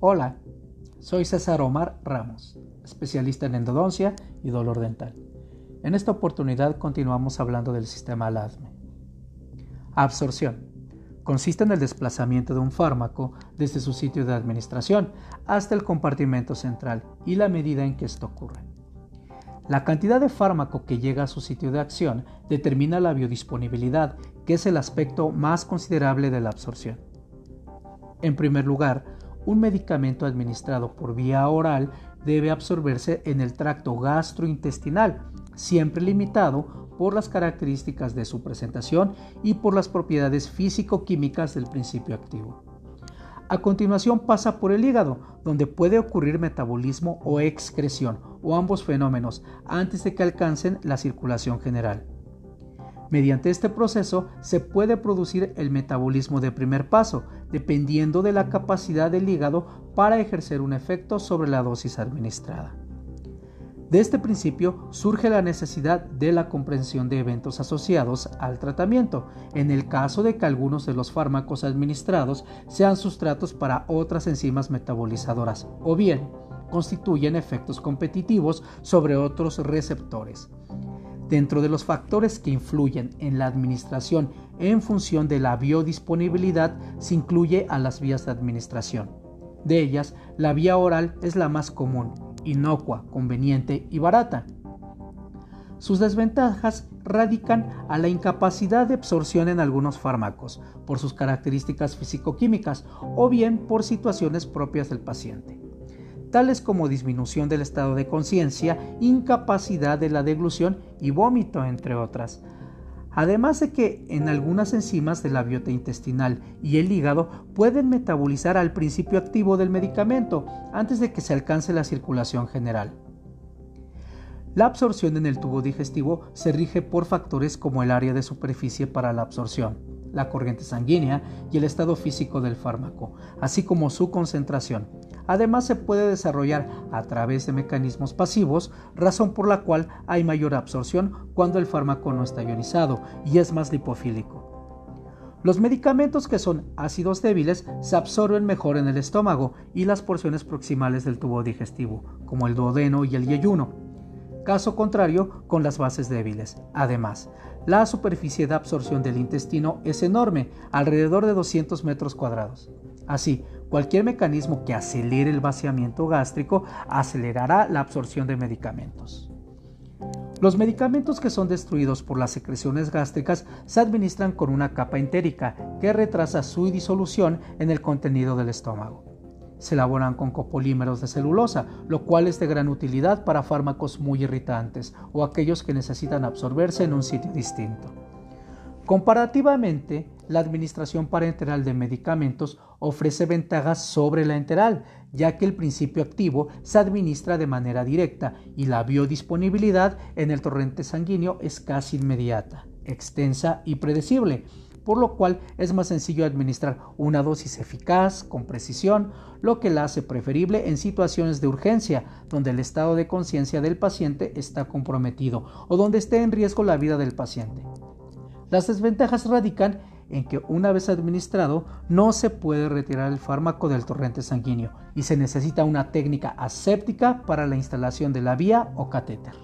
Hola, soy César Omar Ramos, especialista en endodoncia y dolor dental. En esta oportunidad continuamos hablando del sistema LADME. Absorción. Consiste en el desplazamiento de un fármaco desde su sitio de administración hasta el compartimento central y la medida en que esto ocurre. La cantidad de fármaco que llega a su sitio de acción determina la biodisponibilidad, que es el aspecto más considerable de la absorción. En primer lugar, un medicamento administrado por vía oral debe absorberse en el tracto gastrointestinal, siempre limitado por las características de su presentación y por las propiedades físico-químicas del principio activo. A continuación pasa por el hígado, donde puede ocurrir metabolismo o excreción, o ambos fenómenos, antes de que alcancen la circulación general. Mediante este proceso se puede producir el metabolismo de primer paso, dependiendo de la capacidad del hígado para ejercer un efecto sobre la dosis administrada. De este principio surge la necesidad de la comprensión de eventos asociados al tratamiento, en el caso de que algunos de los fármacos administrados sean sustratos para otras enzimas metabolizadoras o bien constituyen efectos competitivos sobre otros receptores. Dentro de los factores que influyen en la administración en función de la biodisponibilidad se incluye a las vías de administración. De ellas, la vía oral es la más común, inocua, conveniente y barata. Sus desventajas radican a la incapacidad de absorción en algunos fármacos por sus características físico-químicas o bien por situaciones propias del paciente, tales como disminución del estado de conciencia, incapacidad de la deglución y vómito, entre otras, Además de que en algunas enzimas de la biota intestinal y el hígado pueden metabolizar al principio activo del medicamento antes de que se alcance la circulación general. La absorción en el tubo digestivo se rige por factores como el área de superficie para la absorción, la corriente sanguínea y el estado físico del fármaco, así como su concentración, Además se puede desarrollar a través de mecanismos pasivos, razón por la cual hay mayor absorción cuando el fármaco no está ionizado y es más lipofílico. Los medicamentos que son ácidos débiles se absorben mejor en el estómago y las porciones proximales del tubo digestivo, como el duodeno y el yeyuno. Caso contrario con las bases débiles. Además, la superficie de absorción del intestino es enorme, alrededor de 200 metros cuadrados. Así, cualquier mecanismo que acelere el vaciamiento gástrico acelerará la absorción de medicamentos. Los medicamentos que son destruidos por las secreciones gástricas se administran con una capa entérica que retrasa su disolución en el contenido del estómago. Se elaboran con copolímeros de celulosa, lo cual es de gran utilidad para fármacos muy irritantes o aquellos que necesitan absorberse en un sitio distinto. Comparativamente, la administración parenteral de medicamentos ofrece ventajas sobre la enteral, ya que el principio activo se administra de manera directa y la biodisponibilidad en el torrente sanguíneo es casi inmediata, extensa y predecible, por lo cual es más sencillo administrar una dosis eficaz, con precisión, lo que la hace preferible en situaciones de urgencia, donde el estado de conciencia del paciente está comprometido o donde esté en riesgo la vida del paciente. Las desventajas radican en que una vez administrado no se puede retirar el fármaco del torrente sanguíneo y se necesita una técnica aséptica para la instalación de la vía o catéter.